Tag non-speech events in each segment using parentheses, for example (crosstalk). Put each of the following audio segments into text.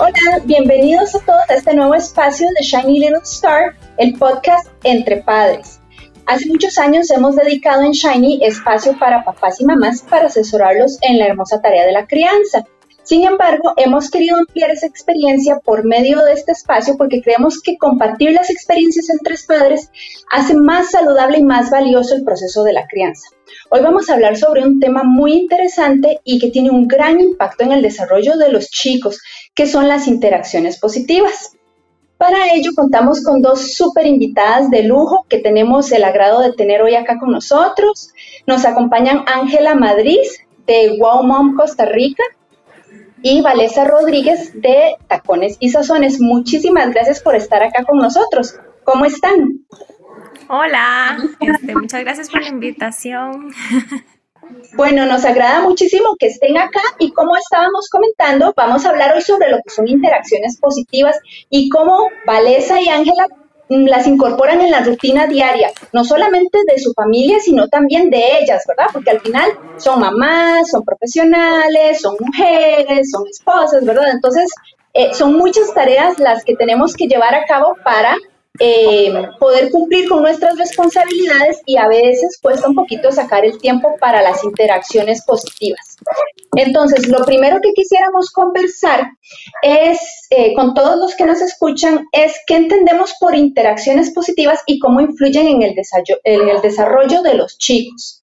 Hola, bienvenidos a todos a este nuevo espacio de Shiny Little Star, el podcast Entre Padres. Hace muchos años hemos dedicado en Shiny espacio para papás y mamás para asesorarlos en la hermosa tarea de la crianza. Sin embargo, hemos querido ampliar esa experiencia por medio de este espacio porque creemos que compartir las experiencias entre padres hace más saludable y más valioso el proceso de la crianza. Hoy vamos a hablar sobre un tema muy interesante y que tiene un gran impacto en el desarrollo de los chicos, que son las interacciones positivas. Para ello contamos con dos súper invitadas de lujo que tenemos el agrado de tener hoy acá con nosotros. Nos acompañan Ángela Madrid de Wow Mom Costa Rica y Valesa Rodríguez de Tacones y Sazones. Muchísimas gracias por estar acá con nosotros. ¿Cómo están? Hola, este, muchas gracias por la invitación. Bueno, nos agrada muchísimo que estén acá y como estábamos comentando, vamos a hablar hoy sobre lo que son interacciones positivas y cómo Valesa y Ángela las incorporan en la rutina diaria, no solamente de su familia, sino también de ellas, ¿verdad? Porque al final son mamás, son profesionales, son mujeres, son esposas, ¿verdad? Entonces, eh, son muchas tareas las que tenemos que llevar a cabo para eh, poder cumplir con nuestras responsabilidades y a veces cuesta un poquito sacar el tiempo para las interacciones positivas. Entonces, lo primero que quisiéramos conversar es, eh, con todos los que nos escuchan, es qué entendemos por interacciones positivas y cómo influyen en el, en el desarrollo de los chicos.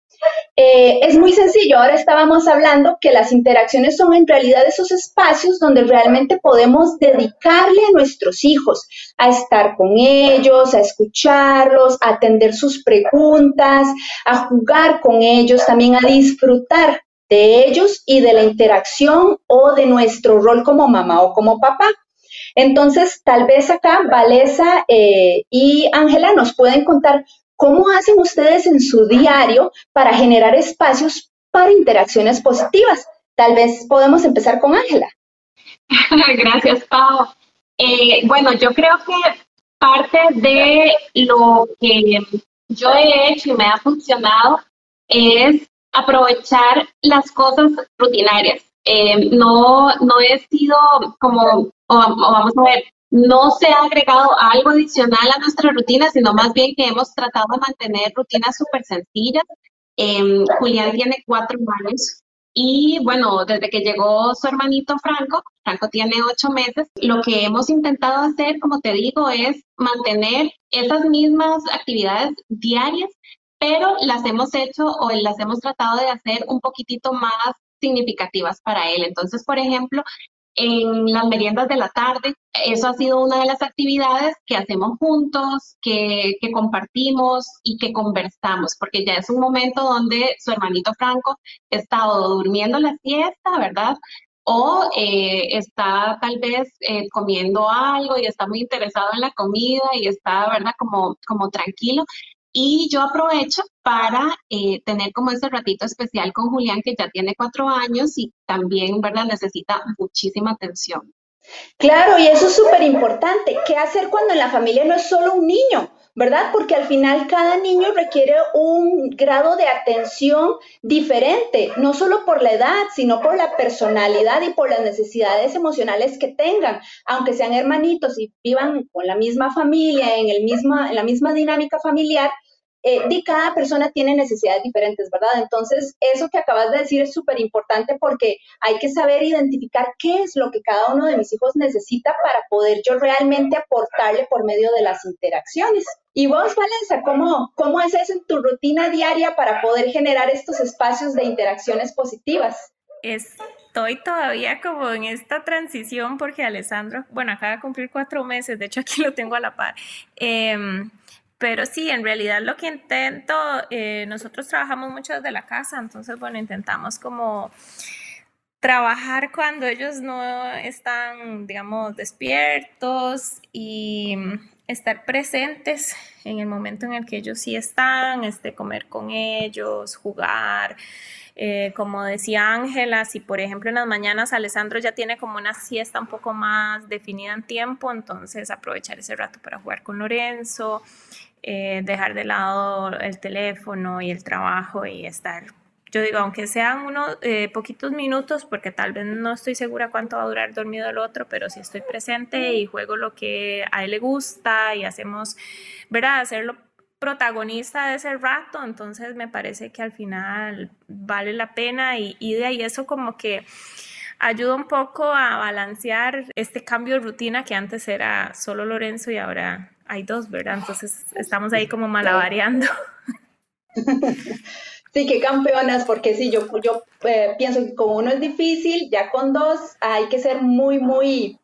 Eh, es muy sencillo, ahora estábamos hablando que las interacciones son en realidad esos espacios donde realmente podemos dedicarle a nuestros hijos a estar con ellos, a escucharlos, a atender sus preguntas, a jugar con ellos, también a disfrutar de ellos y de la interacción o de nuestro rol como mamá o como papá. Entonces, tal vez acá Valesa eh, y Ángela nos pueden contar ¿Cómo hacen ustedes en su diario para generar espacios para interacciones positivas? Tal vez podemos empezar con Ángela. (laughs) Gracias, Pau. Eh, bueno, yo creo que parte de lo que yo he hecho y me ha funcionado es aprovechar las cosas rutinarias. Eh, no, no he sido como, o vamos a ver, no se ha agregado algo adicional a nuestra rutina, sino más bien que hemos tratado de mantener rutinas súper sencillas. Em, Julián tiene cuatro años y bueno, desde que llegó su hermanito Franco, Franco tiene ocho meses, lo que hemos intentado hacer, como te digo, es mantener esas mismas actividades diarias, pero las hemos hecho o las hemos tratado de hacer un poquitito más significativas para él. Entonces, por ejemplo, en las meriendas de la tarde. Eso ha sido una de las actividades que hacemos juntos, que, compartimos y que conversamos, porque ya es un momento donde su hermanito Franco estado durmiendo la siesta, ¿verdad? O eh, está tal vez eh, comiendo algo y está muy interesado en la comida y está, ¿verdad? Como, como tranquilo. Y yo aprovecho para eh, tener como ese ratito especial con Julián, que ya tiene cuatro años y también, ¿verdad? Necesita muchísima atención. Claro, y eso es súper importante. ¿Qué hacer cuando en la familia no es solo un niño? ¿verdad? Porque al final cada niño requiere un grado de atención diferente, no solo por la edad, sino por la personalidad y por las necesidades emocionales que tengan, aunque sean hermanitos y vivan con la misma familia, en, el misma, en la misma dinámica familiar, eh, cada persona tiene necesidades diferentes, ¿verdad? Entonces, eso que acabas de decir es súper importante porque hay que saber identificar qué es lo que cada uno de mis hijos necesita para poder yo realmente aportarle por medio de las interacciones. Y vos, Valencia, ¿cómo, cómo es eso en tu rutina diaria para poder generar estos espacios de interacciones positivas? Estoy todavía como en esta transición porque Alessandro, bueno, acaba de cumplir cuatro meses, de hecho aquí lo tengo a la par. Em, pero sí, en realidad lo que intento, eh, nosotros trabajamos mucho desde la casa, entonces, bueno, intentamos como trabajar cuando ellos no están, digamos, despiertos y estar presentes en el momento en el que ellos sí están, este, comer con ellos, jugar. Eh, como decía Ángela, si por ejemplo en las mañanas Alessandro ya tiene como una siesta un poco más definida en tiempo, entonces aprovechar ese rato para jugar con Lorenzo, eh, dejar de lado el teléfono y el trabajo y estar yo digo, aunque sean unos eh, poquitos minutos, porque tal vez no estoy segura cuánto va a durar dormido el otro, pero si estoy presente y juego lo que a él le gusta y hacemos, ¿verdad? Hacerlo protagonista de ese rato, entonces me parece que al final vale la pena y, y de ahí eso como que ayuda un poco a balancear este cambio de rutina que antes era solo Lorenzo y ahora hay dos, ¿verdad? Entonces estamos ahí como malabareando. (laughs) Sí, qué campeonas, porque sí, yo, yo eh, pienso que como uno es difícil, ya con dos hay que ser muy, muy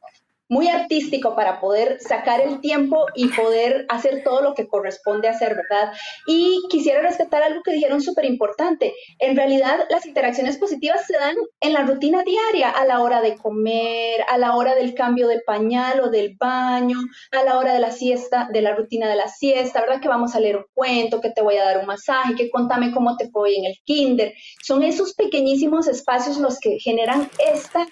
muy artístico para poder sacar el tiempo y poder hacer todo lo que corresponde hacer, ¿verdad? Y quisiera rescatar algo que dijeron súper importante. En realidad, las interacciones positivas se dan en la rutina diaria, a la hora de comer, a la hora del cambio de pañal o del baño, a la hora de la siesta, de la rutina de la siesta, ¿verdad? Que vamos a leer un cuento, que te voy a dar un masaje, que contame cómo te fue en el kinder. Son esos pequeñísimos espacios los que generan esta,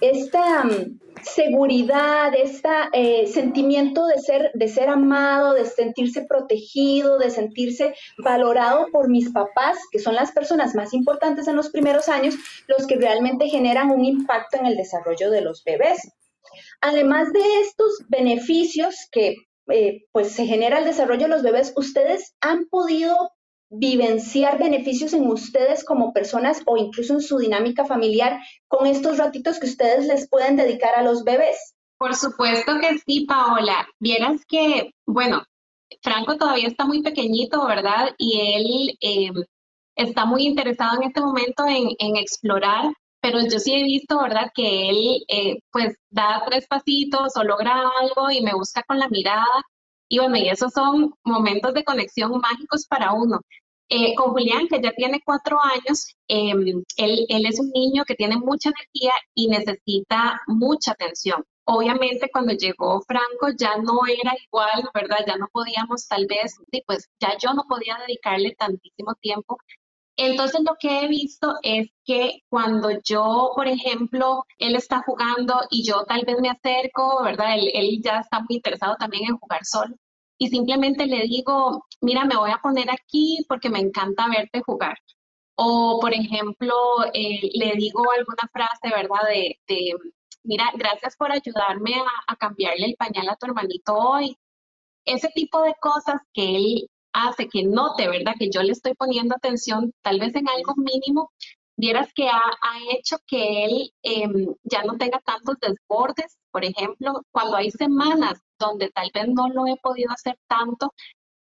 esta mm, seguridad, este sentimiento de ser, de ser amado, de sentirse protegido, de sentirse valorado por mis papás, que son las personas más importantes en los primeros años, los que realmente generan un impacto en el desarrollo de los bebés. Además de estos beneficios que eh, pues se genera el desarrollo de los bebés, ustedes han podido vivenciar beneficios en ustedes como personas o incluso en su dinámica familiar con estos ratitos que ustedes les pueden dedicar a los bebés? Por supuesto que sí, Paola. Vieras que, bueno, Franco todavía está muy pequeñito, ¿verdad? Y él em, está muy interesado en este momento en, explorar, pero yo sí he visto, ¿verdad? Que él eh, pues da tres pasitos o logra algo y me busca con la mirada. Y bueno, y esos son momentos de conexión mágicos para uno. Eh, con Julián, que ya tiene cuatro años, em, él, él, es un niño que tiene mucha energía y necesita mucha atención. Obviamente cuando llegó Franco ya no era igual, ¿verdad? Ya no podíamos tal vez, pues ya yo no podía dedicarle tantísimo tiempo. Entonces lo que he visto es que cuando yo, por ejemplo, él está jugando y yo tal vez me acerco, ¿verdad? Él, él ya está muy interesado también en jugar solo y simplemente le digo, mira, me voy a poner aquí porque me encanta verte jugar. O, por ejemplo, eh, le digo alguna frase, ¿verdad? De, mira, gracias por ayudarme a, a, cambiarle el pañal a tu hermanito hoy. Ese tipo de cosas que él hace que note, ¿verdad? Que yo le estoy poniendo atención tal vez en algo mínimo, vieras que ha, hecho que él em, ya no tenga tantos desbordes. Por ejemplo, cuando hay semanas donde tal vez no lo he podido hacer tanto,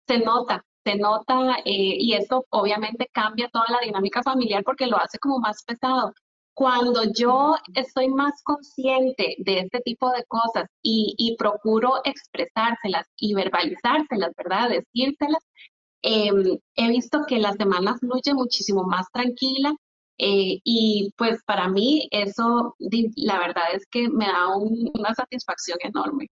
se nota, se nota eh, y eso obviamente cambia toda la dinámica familiar porque lo hace como más pesado. Cuando yo estoy más consciente de este tipo de cosas y, procuro expresárselas y verbalizárselas, ¿verdad? Decírselas, em, he visto que la semana fluye muchísimo más tranquila eh, y pues para mí eso, la verdad es que me da una satisfacción enorme.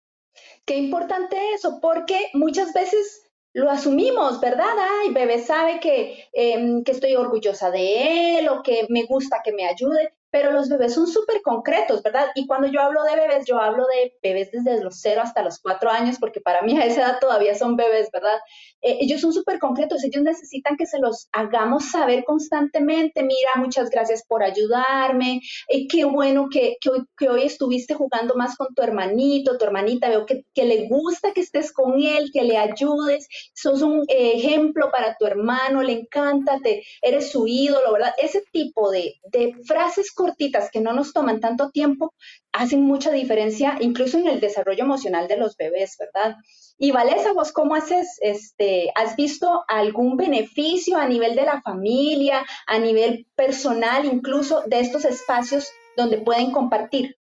Qué importante eso, porque muchas veces lo asumimos, ¿verdad? Ay, bebé sabe que, em, que estoy orgullosa de él o que me gusta que me ayude, pero los bebés son súper concretos, ¿verdad? Y cuando yo hablo de bebés, yo hablo de bebés desde los 0 hasta los 4 años, porque para mí a esa edad todavía son bebés, ¿verdad? Eh, ellos son súper concretos, ellos necesitan que se los hagamos saber constantemente, mira, muchas gracias por ayudarme, eh, qué bueno que, que, hoy, estuviste jugando más con tu hermanito, tu hermanita, veo que, que le gusta que estés con él, que le ayudes, sos un ejemplo para tu hermano, le encanta, te, eres su ídolo, ¿verdad? Ese tipo de, de frases cortitas que no nos toman tanto tiempo hacen mucha diferencia incluso en el desarrollo emocional de los bebés, ¿verdad? Y Valesa, vos cómo haces, este, has visto algún beneficio a nivel de la familia, a nivel personal, incluso de estos espacios donde pueden compartir?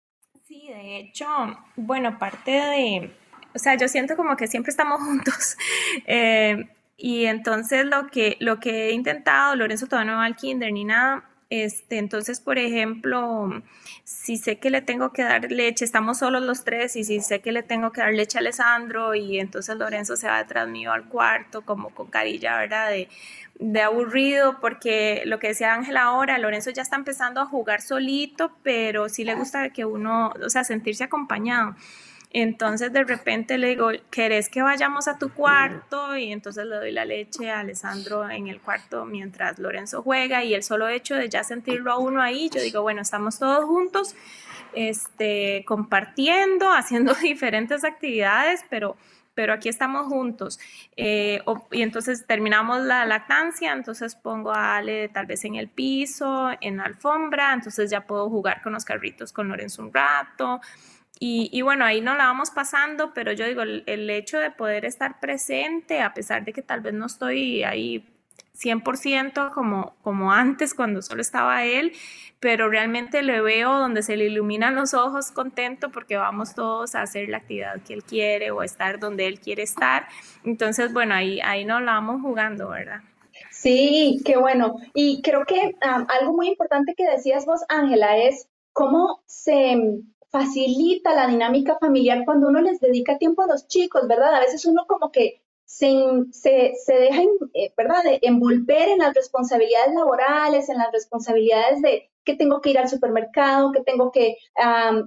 Sí, de hecho, bueno, parte de, o sea, yo siento como que siempre estamos (laughs) juntos. Eh, y entonces lo que, lo que he intentado, Lorenzo todavía no va al kinder ni nada, este, entonces, por ejemplo, si sé que le tengo que dar leche, estamos solos los tres, y si sé que le tengo que dar leche a Alessandro, y entonces Lorenzo se va detrás mío al cuarto, como con carilla, ¿verdad? De, de aburrido, porque lo que decía Ángela ahora, Lorenzo ya está empezando a jugar solito, pero sí le gusta que uno, o sea, sentirse acompañado. Entonces de repente le digo, ¿querés que vayamos a tu cuarto? Y entonces le doy la leche a Alessandro en el cuarto mientras Lorenzo juega y el solo hecho de ya sentirlo a uno ahí, yo digo, bueno, estamos todos juntos, este, compartiendo, (laughs) haciendo diferentes actividades, pero pero aquí estamos juntos. Eh, y entonces terminamos la lactancia, entonces pongo a Ale tal vez en el piso, en la alfombra, entonces ya puedo jugar con los carritos con Lorenzo un rato. Y, bueno, ahí no la vamos pasando, pero yo digo, el, hecho de poder estar presente, a pesar de que tal vez no estoy ahí 100% como, como antes cuando solo estaba él, pero realmente le veo donde se le iluminan los ojos contento porque vamos todos a hacer la actividad que él quiere o estar donde él quiere estar. Entonces, bueno, ahí, ahí nos la vamos jugando, ¿verdad? Sí, qué bueno. Y creo que algo muy importante que decías vos, Ángela, es cómo se facilita la dinámica familiar cuando uno les dedica tiempo a los chicos, ¿verdad? A veces uno como que se, se, se deja, eh, ¿verdad?, envolver en las responsabilidades laborales, en las responsabilidades de que tengo que ir al supermercado, que tengo que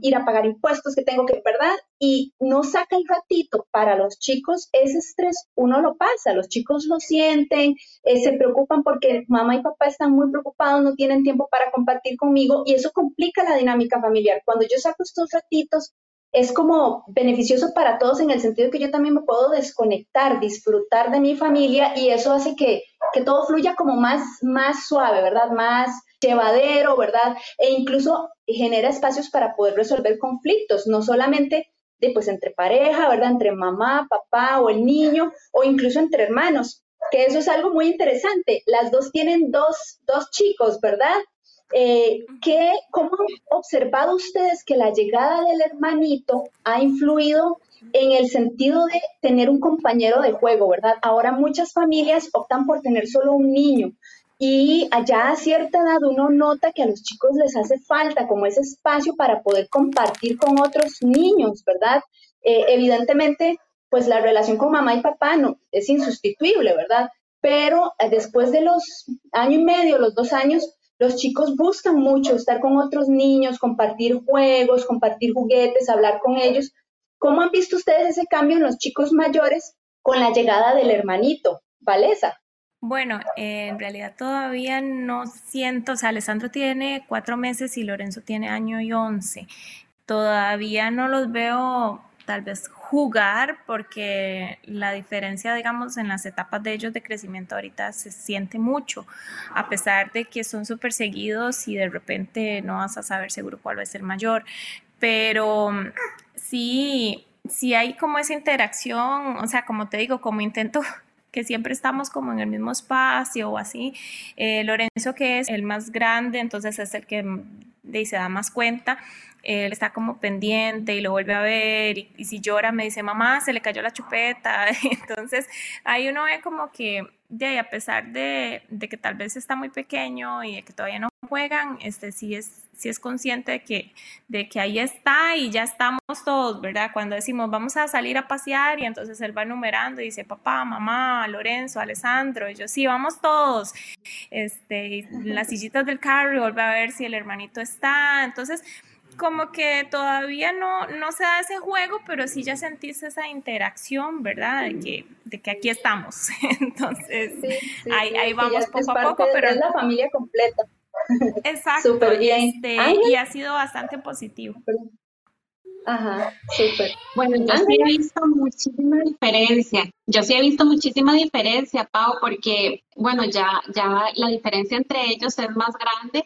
ir a pagar impuestos, que tengo que, ¿verdad? Y no saca el ratito para los chicos, ese estrés uno lo pasa, los chicos lo sienten, eh, se preocupan porque mamá y papá están muy preocupados, no tienen tiempo para compartir conmigo y eso complica la dinámica familiar. Cuando yo saco estos ratitos, es como beneficioso para todos en el sentido que yo también me puedo desconectar, disfrutar de mi familia y eso hace que, que todo fluya como más, más suave, ¿verdad? Más llevadero, ¿verdad? E incluso genera espacios para poder resolver conflictos, no solamente de, pues, entre pareja, ¿verdad? Entre mamá, papá o el niño, o incluso entre hermanos, que eso es algo muy interesante. Las dos tienen dos, dos chicos, ¿verdad? Eh, ¿qué, ¿Cómo han observado ustedes que la llegada del hermanito ha influido en el sentido de tener un compañero de juego, ¿verdad? Ahora muchas familias optan por tener solo un niño, y allá a cierta edad uno nota que a los chicos les hace falta como ese espacio para poder compartir con otros niños, ¿verdad? Eh, evidentemente, pues la relación con mamá y papá no es insustituible, ¿verdad? Pero eh, después de los año y medio, los dos años, los chicos buscan mucho estar con otros niños, compartir juegos, compartir juguetes, hablar con ellos. ¿Cómo han visto ustedes ese cambio en los chicos mayores con la llegada del hermanito? Valesa. Bueno, en realidad todavía no siento, o sea, Alessandro tiene cuatro meses y Lorenzo tiene año y once. Todavía no los veo tal vez jugar porque la diferencia, digamos, en las etapas de ellos de crecimiento ahorita se siente mucho, a pesar de que son súper seguidos y de repente no vas a saber seguro cuál va a ser mayor. Pero sí, sí hay como esa interacción, o sea, como te digo, como intento (laughs) que siempre estamos como en el mismo espacio o así. Eh, Lorenzo, que es el más grande, entonces es el que de, se da más cuenta. Él está como pendiente y lo vuelve a ver y, si llora me dice, mamá, se le cayó la chupeta. (laughs) Entonces ahí uno ve como que, de ahí, a pesar de, de que tal vez está muy pequeño y de que todavía no juegan, este sí es si es consciente de que, de que ahí está y ya estamos todos, ¿verdad? Cuando decimos vamos a salir a pasear y entonces él va numerando y dice papá, mamá, Lorenzo, Alessandro, y yo sí, vamos todos. Este, las sillitas del carro y vuelve a ver si el hermanito está. Entonces, como que todavía no, no se da ese juego, pero sí ya sentís esa interacción, ¿verdad? De que, de que aquí estamos. (laughs) Entonces, ahí, ahí vamos poco a poco, pero... Es la familia completa. Exacto. Súper bien. Este, y ha sido bastante positivo. Ajá, súper. Bueno, yo sí he visto muchísima diferencia. Yo sí he visto muchísima diferencia, Pau, porque, bueno, ya, ya la diferencia entre ellos es más grande.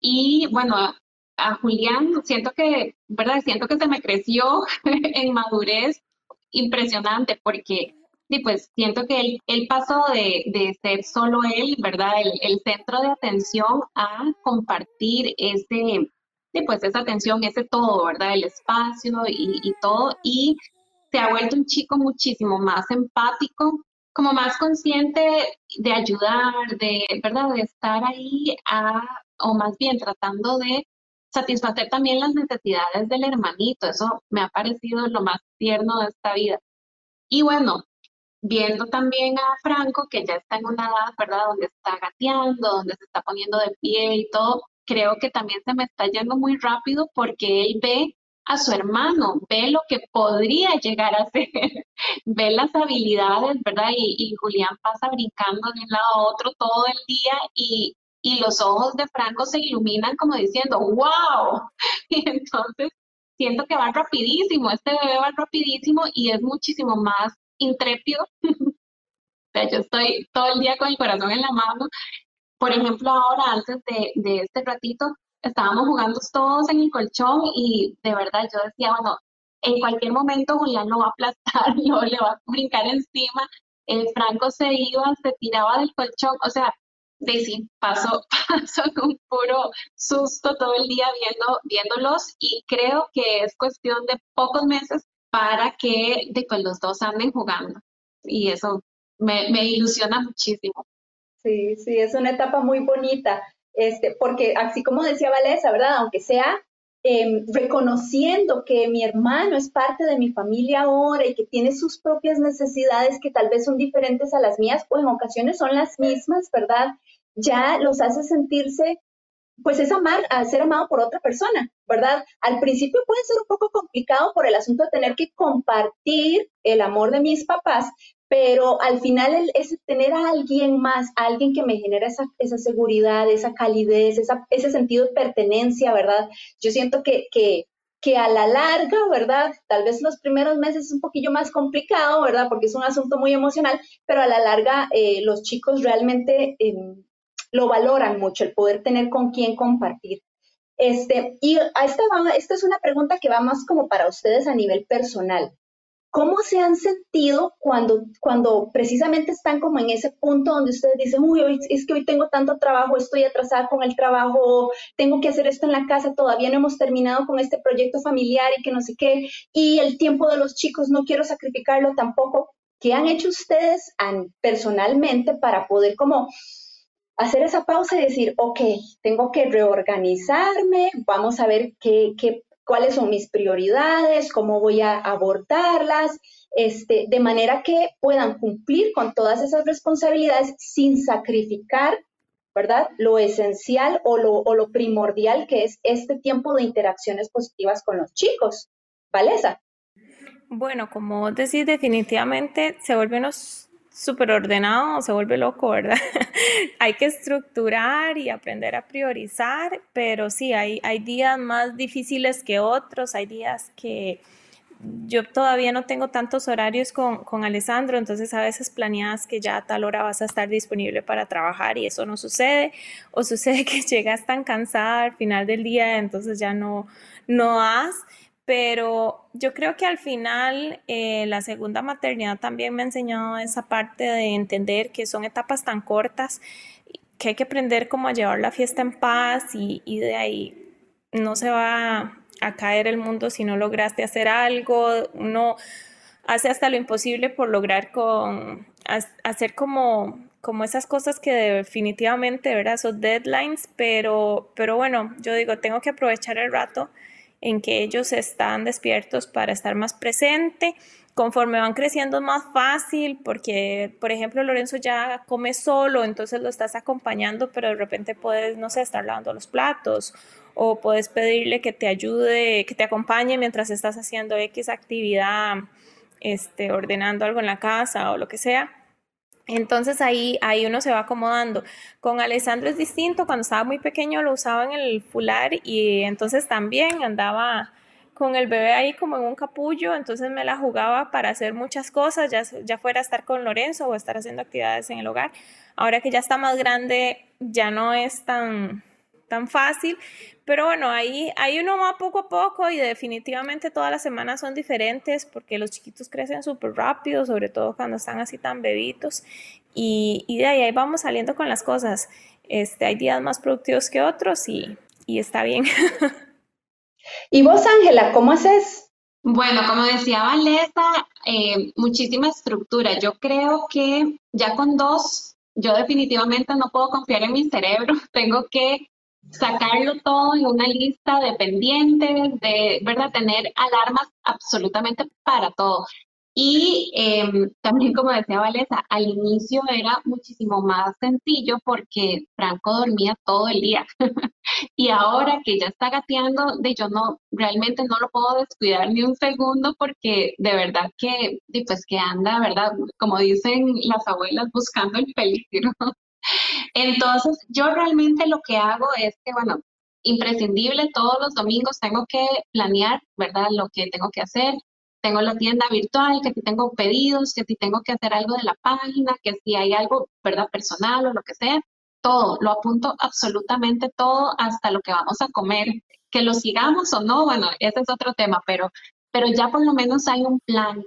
Y bueno, a Julián siento que, ¿verdad? Siento que se me creció (laughs) en madurez impresionante porque Sí, pues siento que él, él pasó de, de, ser solo él, ¿verdad? El, el, centro de atención a compartir ese, sí, pues esa atención, ese todo, ¿verdad? El espacio y, y todo. Y se ha vuelto un chico muchísimo más empático, como más consciente de ayudar, de, ¿verdad? De estar ahí a, o más bien tratando de satisfacer también las necesidades del hermanito. Eso me ha parecido lo más tierno de esta vida. Y bueno, viendo también a Franco, que ya está en una edad, ¿verdad?, donde está gateando, donde se está poniendo de pie y todo, creo que también se me está yendo muy rápido porque él ve a su hermano, ve lo que podría llegar a ser, (laughs) ve las habilidades, ¿verdad? Y, Julián pasa brincando de un lado a otro todo el día y, y los ojos de Franco se iluminan como diciendo, wow. (laughs) Y entonces siento que va rapidísimo, este bebé va rapidísimo y es muchísimo más intrépido. (laughs) o sea, yo estoy todo el día con el corazón en la mano. Por ejemplo, ahora, antes de, de este ratito, estábamos jugando todos en el colchón y de verdad yo decía, bueno, en cualquier momento Julián lo va a aplastar, (laughs) lo, le va a brincar encima, el Franco se iba, se tiraba del colchón, o sea, de sí, pasó, (laughs) pasó un puro susto todo el día viendo, viéndolos y creo que es cuestión de pocos meses para que de, pues, los dos anden jugando y eso me, me ilusiona muchísimo. Sí, sí, es una etapa muy bonita. Este, porque así como decía Valesa, ¿verdad? Aunque sea em, reconociendo que mi hermano es parte de mi familia ahora y que tiene sus propias necesidades que tal vez son diferentes a las mías o en ocasiones son las mismas, ¿verdad? Ya los hace sentirse, pues es amar, ser amado por otra persona, ¿verdad? Al principio puede ser un poco complicado por el asunto de tener que compartir el amor de mis papás, pero al final es tener a alguien más, alguien que me genera esa, esa seguridad, esa calidez, esa, ese sentido de pertenencia, ¿verdad? Yo siento que, que, que, a la larga, ¿verdad? Tal vez los primeros meses es un poquillo más complicado, ¿verdad? Porque es un asunto muy emocional, pero a la larga eh, los chicos realmente em, lo valoran mucho, el poder tener con quién compartir. Este, y a esta, esta es una pregunta que va más como para ustedes a nivel personal. ¿Cómo se han sentido cuando, cuando precisamente están como en ese punto donde ustedes dicen, uy, hoy, es que hoy tengo tanto trabajo, estoy atrasada con el trabajo, tengo que hacer esto en la casa, todavía no hemos terminado con este proyecto familiar y que no sé qué, y el tiempo de los chicos no quiero sacrificarlo tampoco? ¿Qué han hecho ustedes personalmente para poder como hacer esa pausa y decir, ok, tengo que reorganizarme, vamos a ver qué, qué cuáles son mis prioridades, cómo voy a abordarlas, este, de manera que puedan cumplir con todas esas responsabilidades sin sacrificar, ¿verdad? Lo esencial o lo, o lo primordial que es este tiempo de interacciones positivas con los chicos. ¿Valesa? Bueno, como decís, definitivamente se vuelve unos súper ordenado, se vuelve loco, ¿verdad? (laughs) hay que estructurar y aprender a priorizar, pero sí, hay, hay días más difíciles que otros, hay días que yo todavía no tengo tantos horarios con, con, Alessandro, entonces a veces planeas que ya a tal hora vas a estar disponible para trabajar y eso no sucede, o (laughs) sucede que llegas tan cansada al final del día, entonces ya no, no has pero yo creo que al final eh, la segunda maternidad también me ha enseñado esa parte de entender que son etapas tan cortas que hay que aprender cómo a llevar la fiesta en paz y, y de ahí no se va a caer el mundo si no lograste hacer algo, uno hace hasta lo imposible por lograr con, hacer como, como esas cosas que definitivamente, ¿verdad? Son deadlines, pero, pero bueno, yo digo, tengo que aprovechar el rato en que ellos están despiertos para estar más presente. Conforme van creciendo es más fácil porque, por ejemplo, Lorenzo ya come solo, entonces lo estás acompañando, pero de repente puedes, no sé, estar lavando los platos o puedes pedirle que te ayude, que te acompañe mientras estás haciendo X actividad, este, ordenando algo en la casa o lo que sea. Entonces ahí, ahí uno se va acomodando. Con Alessandro es distinto, cuando estaba muy pequeño lo usaba en el fular y entonces también andaba con el bebé ahí como en un capullo, entonces me la jugaba para hacer muchas cosas, ya, ya fuera estar con Lorenzo o estar haciendo actividades en el hogar. Ahora que ya está más grande, ya no es tan, tan fácil, pero bueno, ahí, ahí uno va poco a poco y definitivamente todas las semanas son diferentes porque los chiquitos crecen súper rápido, sobre todo cuando están así tan bebitos y, y, de ahí, ahí vamos saliendo con las cosas. Este, hay días más productivos que otros y, y está bien. (laughs) ¿Y vos, Ángela, cómo haces? Bueno, como decía Valesa, eh, muchísima estructura. Yo creo que ya con dos, yo definitivamente no puedo confiar en mi cerebro. (laughs) Tengo que sacarlo todo en una lista de pendientes, de, ¿verdad? Tener alarmas absolutamente para todo. Y em, también, como decía Valesa, al inicio era muchísimo más sencillo porque Franco dormía todo el día. (laughs) y ahora que ya está gateando, de yo no, realmente no lo puedo descuidar ni un segundo porque de verdad que, pues que anda, ¿verdad? Como dicen las abuelas, buscando el peligro. (laughs) Entonces, yo realmente lo que hago es que, bueno, imprescindible, todos los domingos tengo que planear, ¿verdad? Lo que tengo que hacer, tengo la tienda virtual, que si tengo pedidos, que si tengo que hacer algo de la página, que si hay algo, ¿verdad? Personal o lo que sea, todo, lo apunto absolutamente todo hasta lo que vamos a comer. Que lo sigamos o no, bueno, ese es otro tema, pero, pero ya por lo menos hay un plan.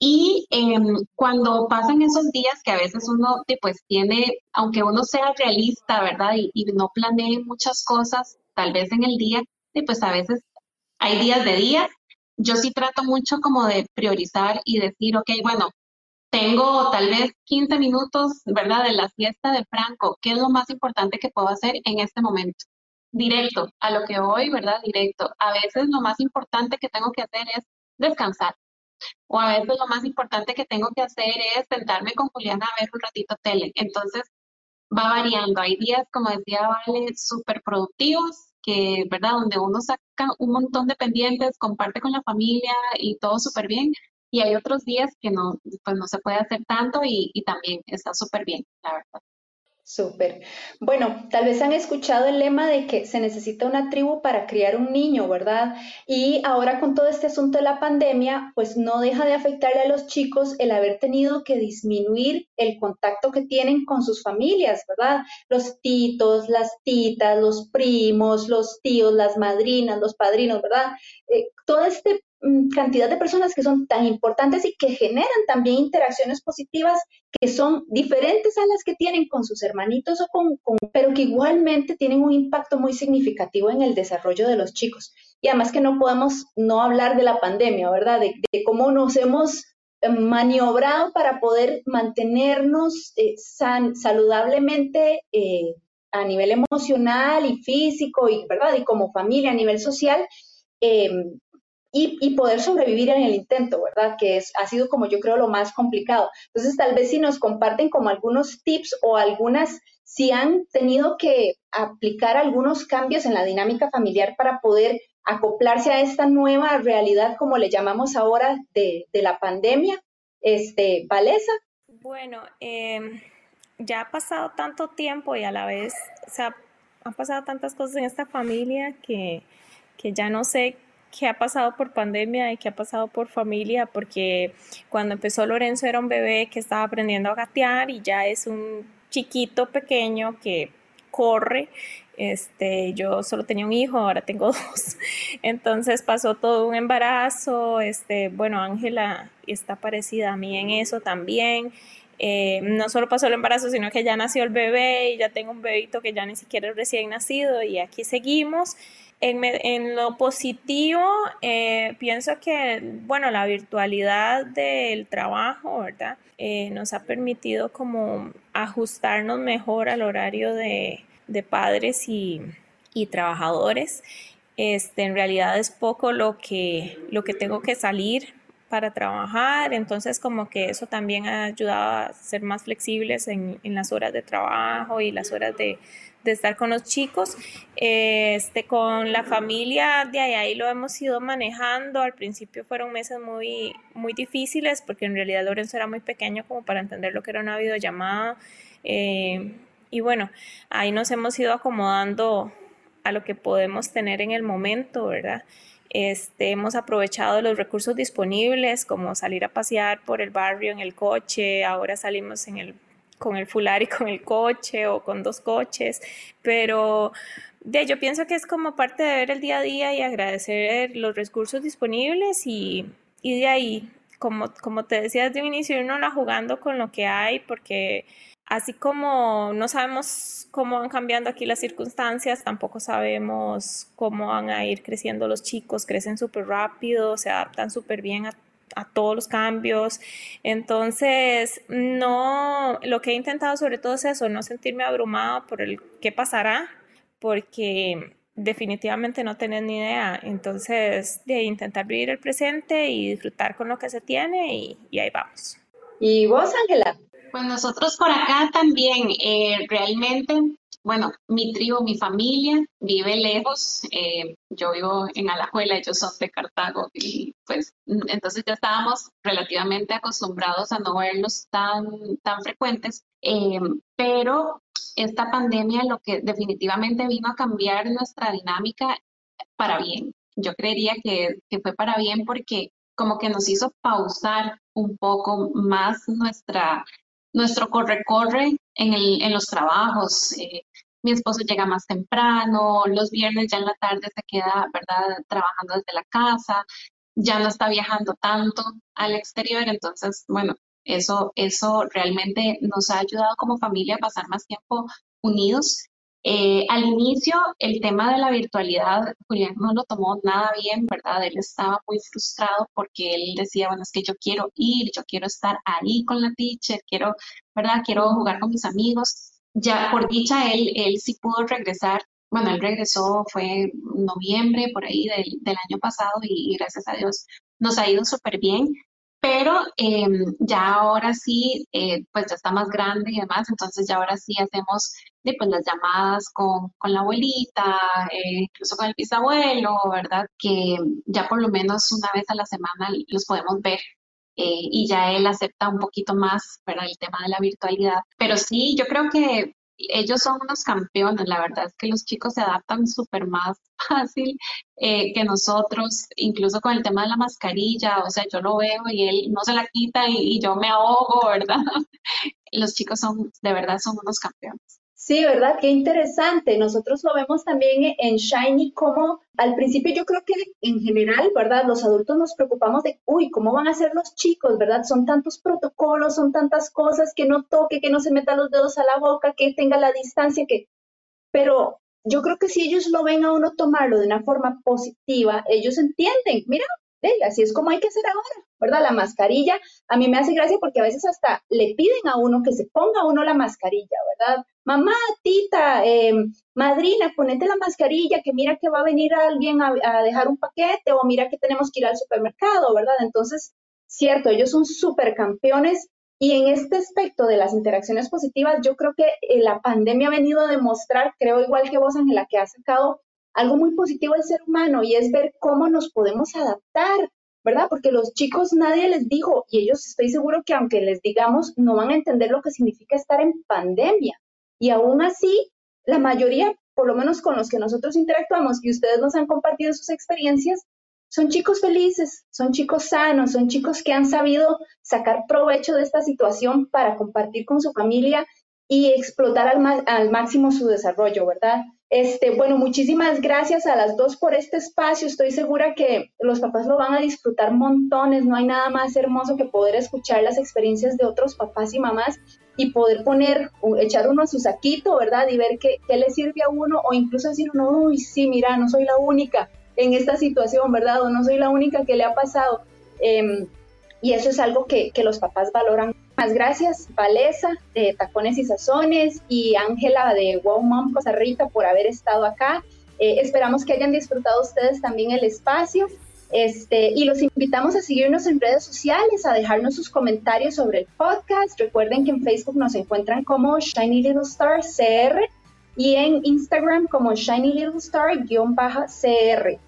Y em, cuando pasan esos días que a veces uno pues tiene, aunque uno sea realista, ¿verdad? Y, no planee muchas cosas, tal vez en el día, pues a veces hay días de días yo sí trato mucho como de priorizar y decir, ok, bueno, tengo tal vez 15 minutos, ¿verdad?, de la fiesta de Franco. ¿Qué es lo más importante que puedo hacer en este momento? Directo, a lo que voy, ¿verdad? Directo. A veces lo más importante que tengo que hacer es descansar. O a veces lo más importante que tengo que hacer es sentarme con Juliana a ver un ratito tele. Entonces, va variando. Hay días, como decía Vale, súper productivos que, ¿verdad? Donde uno saca un montón de pendientes, comparte con la familia y todo súper bien. Y hay otros días que no, pues no se puede hacer tanto y, y también está súper bien, la verdad. Súper. Bueno, tal vez han escuchado el lema de que se necesita una tribu para criar un niño, ¿verdad? Y ahora con todo este asunto de la pandemia, pues no deja de afectarle a los chicos el haber tenido que disminuir el contacto que tienen con sus familias, ¿verdad? Los titos, las titas, los primos, los tíos, las madrinas, los padrinos, ¿verdad? Eh, todo este cantidad de personas que son tan importantes y que generan también interacciones positivas que son diferentes a las que tienen con sus hermanitos o con, pero que igualmente tienen un impacto muy significativo en el desarrollo de los chicos. Y además que no podemos no hablar de la pandemia, ¿verdad? De, cómo nos hemos eh, maniobrado para poder mantenernos eh, saludablemente eh, a nivel emocional y físico y, ¿verdad? Y como familia a nivel social, y, poder sobrevivir en el intento, ¿verdad? Que es, ha sido como yo creo lo más complicado. Entonces, tal vez si nos comparten como algunos tips o algunas, si han tenido que aplicar algunos cambios en la dinámica familiar para poder acoplarse a esta nueva realidad, como le llamamos ahora, de, la pandemia. Este, Valesa. Bueno, em, ya ha pasado tanto tiempo y a la vez, o sea, han pasado tantas cosas en esta familia que, que ya no sé que ha pasado por pandemia y que ha pasado por familia, porque cuando empezó Lorenzo era un bebé que estaba aprendiendo a gatear y ya es un chiquito pequeño que corre. Este, yo solo tenía un hijo, ahora tengo (laughs) dos. Entonces pasó todo un embarazo. Este, bueno, Ángela está parecida a mí en eso también. Eh, no solo pasó el embarazo, sino que ya nació el bebé y ya tengo un bebito que ya ni siquiera es recién nacido y aquí seguimos. En, lo positivo, eh, pienso que, bueno, la virtualidad del trabajo, ¿verdad? Eh, nos ha permitido como ajustarnos mejor al horario de, padres y, trabajadores. Este, en realidad es poco lo que, lo que tengo que salir para trabajar, entonces como que eso también ha ayudado a ser más flexibles en, en las horas de trabajo y las horas de, de estar con los chicos. Este, con la familia de ahí, ahí lo hemos ido manejando. Al principio fueron meses muy, muy difíciles porque en realidad Lorenzo era muy pequeño como para entender lo que era una videollamada. Eh, y bueno, ahí nos hemos ido acomodando a lo que podemos tener en el momento, ¿verdad? Este, hemos aprovechado los recursos disponibles como salir a pasear por el barrio en el coche, ahora salimos en el con el fular y con el coche o con dos coches, pero de, yo pienso que es como parte de ver el día a día y agradecer los recursos disponibles y, de ahí, como, como te decía desde un inicio, uno la jugando con lo que hay, porque así como no sabemos cómo van cambiando aquí las circunstancias, tampoco sabemos cómo van a ir creciendo los chicos, crecen súper rápido, se adaptan súper bien a a todos los cambios. Entonces, no, lo que he intentado sobre todo es eso, no sentirme abrumado por el qué pasará, porque definitivamente no tenés ni idea. Entonces, de intentar vivir el presente y disfrutar con lo que se tiene y, y ahí vamos. ¿Y vos, Ángela? Pues nosotros por acá también, eh, realmente, bueno, mi tribu, mi familia vive lejos. Eh, yo vivo en Alajuela, ellos son de Cartago y pues entonces ya estábamos relativamente acostumbrados a no verlos tan, tan frecuentes. Eh, pero esta pandemia lo que definitivamente vino a cambiar nuestra dinámica para bien. Yo creería que, que fue para bien porque como que nos hizo pausar un poco más nuestra nuestro corre-corre en, los trabajos. Eh, mi esposo llega más temprano, los viernes ya en la tarde se queda, ¿verdad?, trabajando desde la casa, ya no está viajando tanto al exterior, entonces, bueno, eso, eso realmente nos ha ayudado como familia a pasar más tiempo unidos eh, al inicio, el tema de la virtualidad, Julián no lo tomó nada bien, ¿verdad? Él estaba muy frustrado porque él decía, bueno, es que yo quiero ir, yo quiero estar ahí con la teacher, quiero, ¿verdad? Quiero jugar con mis amigos. Ya por dicha, él, él sí pudo regresar. Bueno, él regresó, fue noviembre por ahí del, del año pasado y, y gracias a Dios nos ha ido súper bien pero em, ya ahora sí, eh, pues ya está más grande y demás, entonces ya ahora sí hacemos pues, las llamadas con, con la abuelita, eh, incluso con el bisabuelo, ¿verdad? Que ya por lo menos una vez a la semana los podemos ver eh, y ya él acepta un poquito más, ¿verdad? El tema de la virtualidad. Pero sí, yo creo que ellos son unos campeones, la verdad es que los chicos se adaptan súper más (laughs) fácil eh, que nosotros, incluso con el tema de la mascarilla, o sea, yo lo veo y él no se la quita y, y yo me ahogo, ¿verdad? (laughs) Los chicos son, de verdad, son unos campeones. Sí, ¿verdad? Qué interesante. Nosotros lo vemos también en Shiny como al principio yo creo que en general, ¿verdad? Los adultos nos preocupamos de, uy, ¿cómo van a ser los chicos, ¿verdad? Son tantos protocolos, son tantas cosas que no toque, que no se meta los dedos a la boca, que tenga la distancia, que... Pero yo creo que si ellos lo ven a uno tomarlo de una forma positiva, ellos entienden, mira, así es como hay que hacer ahora, ¿verdad? La mascarilla, a mí me hace gracia porque a veces hasta le piden a uno que se ponga uno la mascarilla, ¿verdad? Mamá, tita, eh, madrina, ponete la mascarilla, que mira que va a venir alguien a, a, dejar un paquete o mira que tenemos que ir al supermercado, ¿verdad? Entonces, cierto, ellos son supercampeones y en este aspecto de las interacciones positivas, yo creo que eh, la pandemia ha venido a demostrar, creo igual que vos, Ángela, que ha sacado algo muy positivo del ser humano y es ver cómo nos podemos adaptar, ¿verdad? Porque los chicos nadie les dijo y ellos estoy seguro que aunque les digamos no van a entender lo que significa estar en pandemia. Y aún así, la mayoría, por lo menos con los que nosotros interactuamos y ustedes nos han compartido sus experiencias, son chicos felices, son chicos sanos, son chicos que han sabido sacar provecho de esta situación para compartir con su familia y explotar al, al máximo su desarrollo, ¿verdad? Este, bueno, muchísimas gracias a las dos por este espacio. Estoy segura que los papás lo van a disfrutar montones. No hay nada más hermoso que poder escuchar las experiencias de otros papás y mamás y poder poner, echar uno a su saquito, ¿verdad? Y ver qué, qué le sirve a uno o incluso decir uno, uy, sí, mira, no soy la única en esta situación, ¿verdad? O no soy la única que le ha pasado. Eh, y eso es algo que, que los papás valoran más gracias, Valesa de Tacones y Sazones y Ángela de Wow Mom Costa Rica por haber estado acá. Eh, esperamos que hayan disfrutado ustedes también el espacio. Este, y los invitamos a seguirnos en redes sociales, a dejarnos sus comentarios sobre el podcast. Recuerden que en Facebook nos encuentran como Shiny Little Star CR y en Instagram como Shiny Little Star-CR.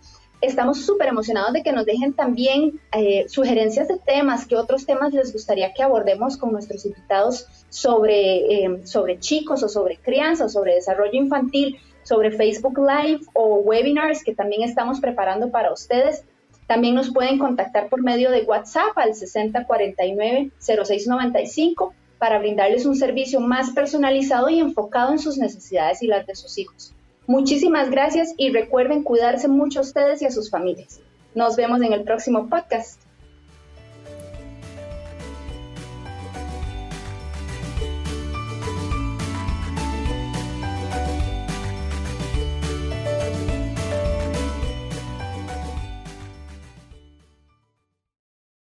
Estamos súper emocionados de que nos dejen también eh, sugerencias de temas, qué otros temas les gustaría que abordemos con nuestros invitados sobre, eh, sobre chicos o sobre crianza o sobre desarrollo infantil, sobre Facebook Live o webinars que también estamos preparando para ustedes. También nos pueden contactar por medio de WhatsApp al 6049-0695 para brindarles un servicio más personalizado y enfocado en sus necesidades y las de sus hijos. Muchísimas gracias y recuerden cuidarse mucho a ustedes y a sus familias. Nos vemos en el próximo podcast.